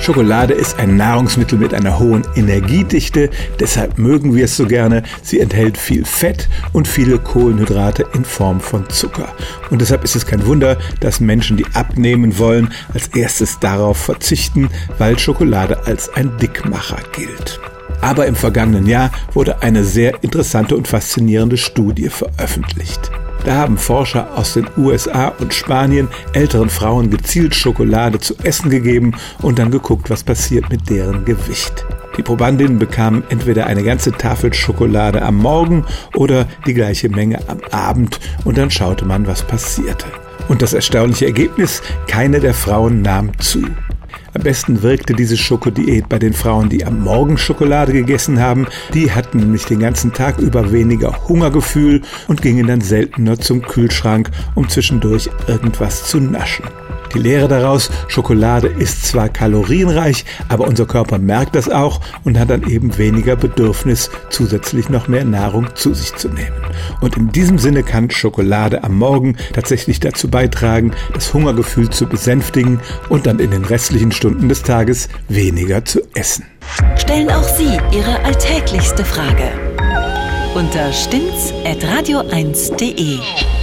Schokolade ist ein Nahrungsmittel mit einer hohen Energiedichte, deshalb mögen wir es so gerne. Sie enthält viel Fett und viele Kohlenhydrate in Form von Zucker. Und deshalb ist es kein Wunder, dass Menschen, die abnehmen wollen, als erstes darauf verzichten, weil Schokolade als ein Dickmacher gilt. Aber im vergangenen Jahr wurde eine sehr interessante und faszinierende Studie veröffentlicht. Da haben Forscher aus den USA und Spanien älteren Frauen gezielt Schokolade zu essen gegeben und dann geguckt, was passiert mit deren Gewicht. Die Probandinnen bekamen entweder eine ganze Tafel Schokolade am Morgen oder die gleiche Menge am Abend und dann schaute man, was passierte. Und das erstaunliche Ergebnis, keine der Frauen nahm zu. Am besten wirkte diese Schokodiät bei den Frauen, die am Morgen Schokolade gegessen haben. Die hatten nämlich den ganzen Tag über weniger Hungergefühl und gingen dann seltener zum Kühlschrank, um zwischendurch irgendwas zu naschen. Die Lehre daraus, Schokolade ist zwar kalorienreich, aber unser Körper merkt das auch und hat dann eben weniger Bedürfnis, zusätzlich noch mehr Nahrung zu sich zu nehmen. Und in diesem Sinne kann Schokolade am Morgen tatsächlich dazu beitragen, das Hungergefühl zu besänftigen und dann in den restlichen Stunden des Tages weniger zu essen. Stellen auch Sie Ihre alltäglichste Frage unter stimmt's at radio1.de.